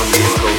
¡Gracias!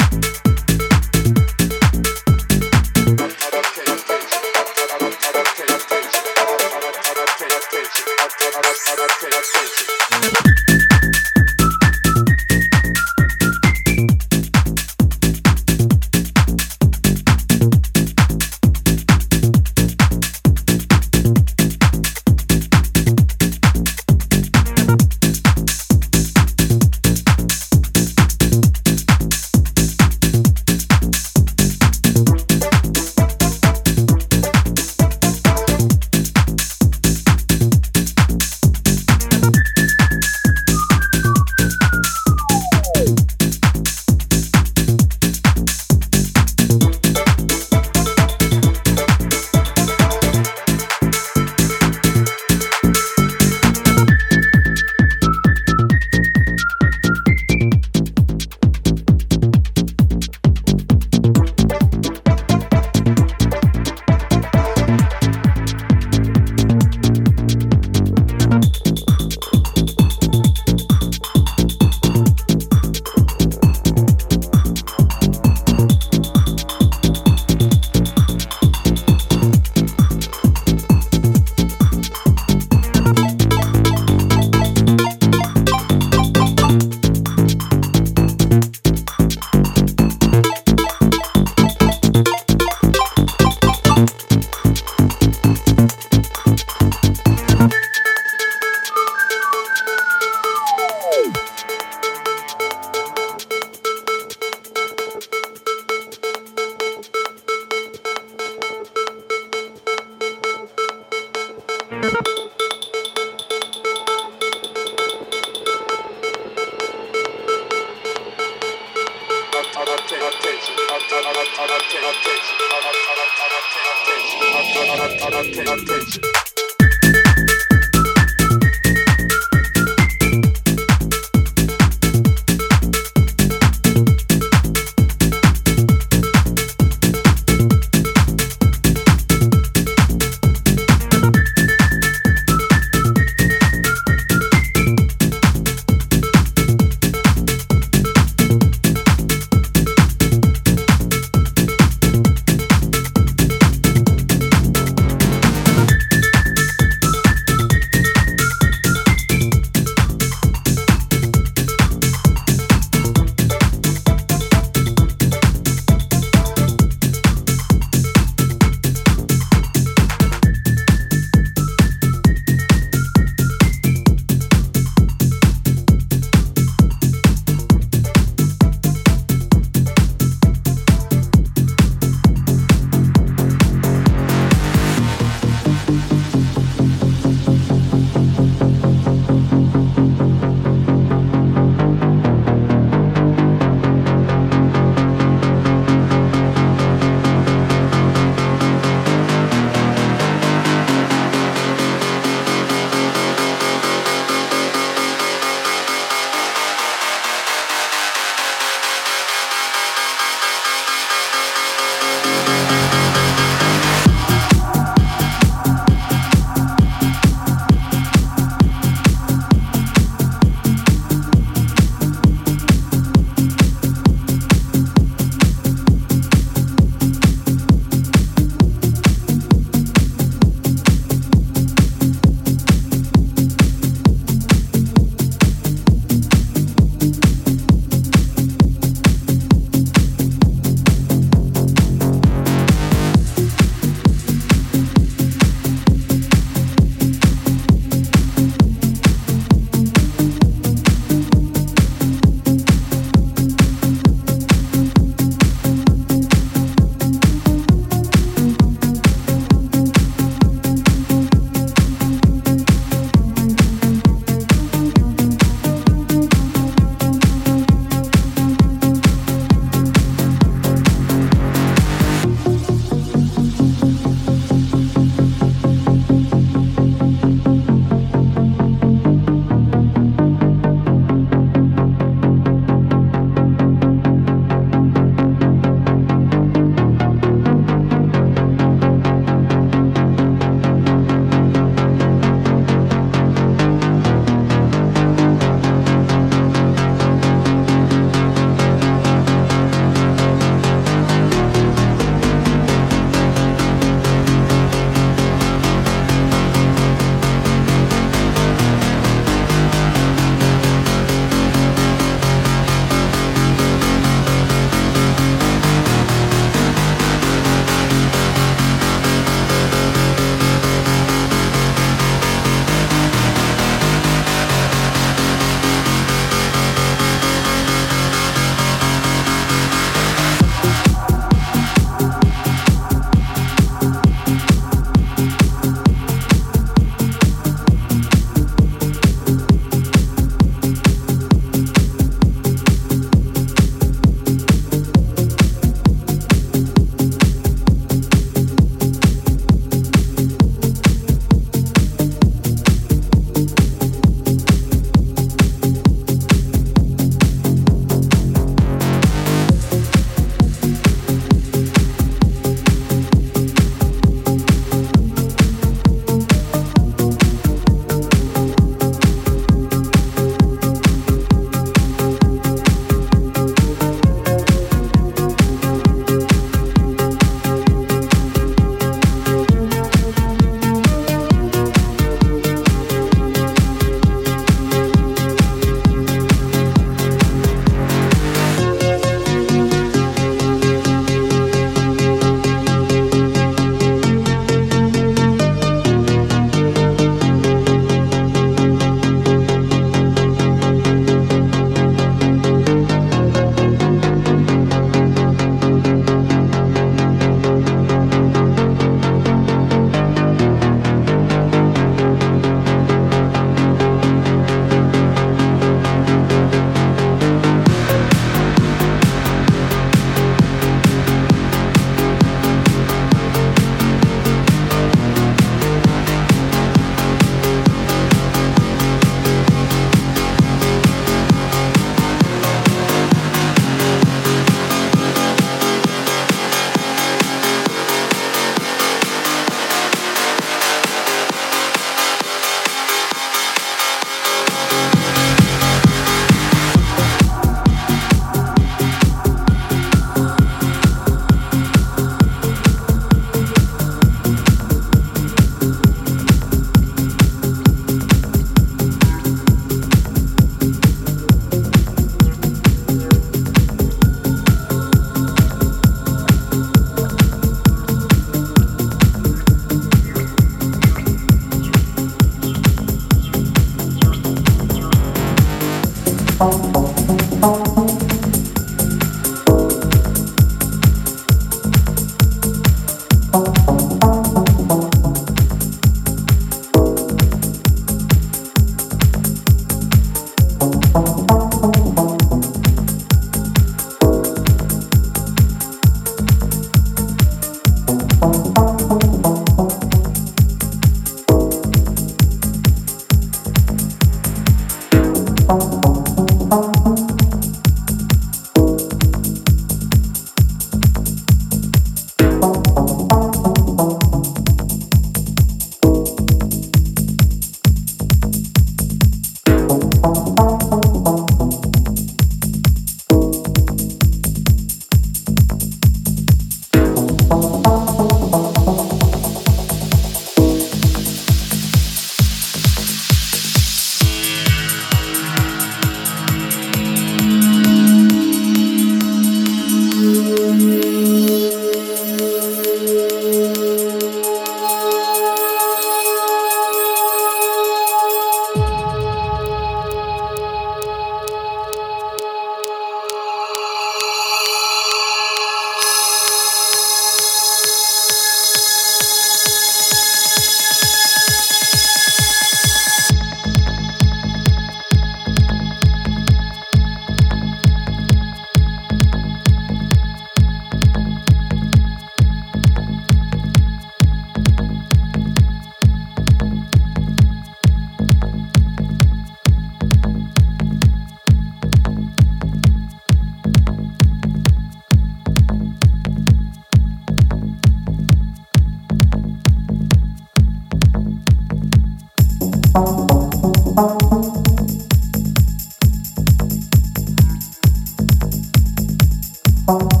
¡Gracias!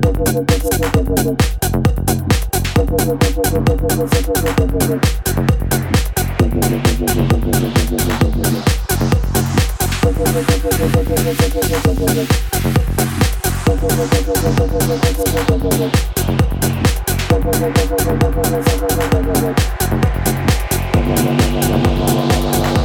Debido de la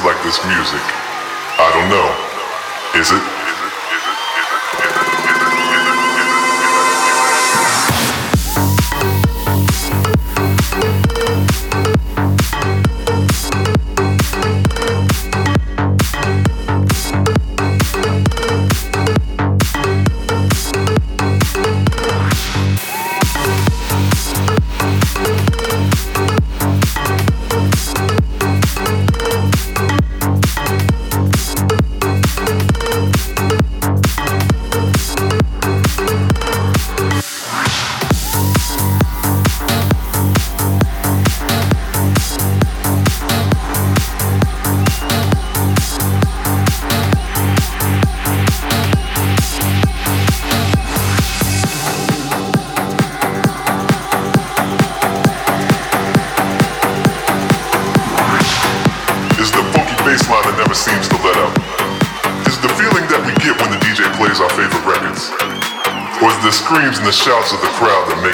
like this music.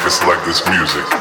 I just like this music.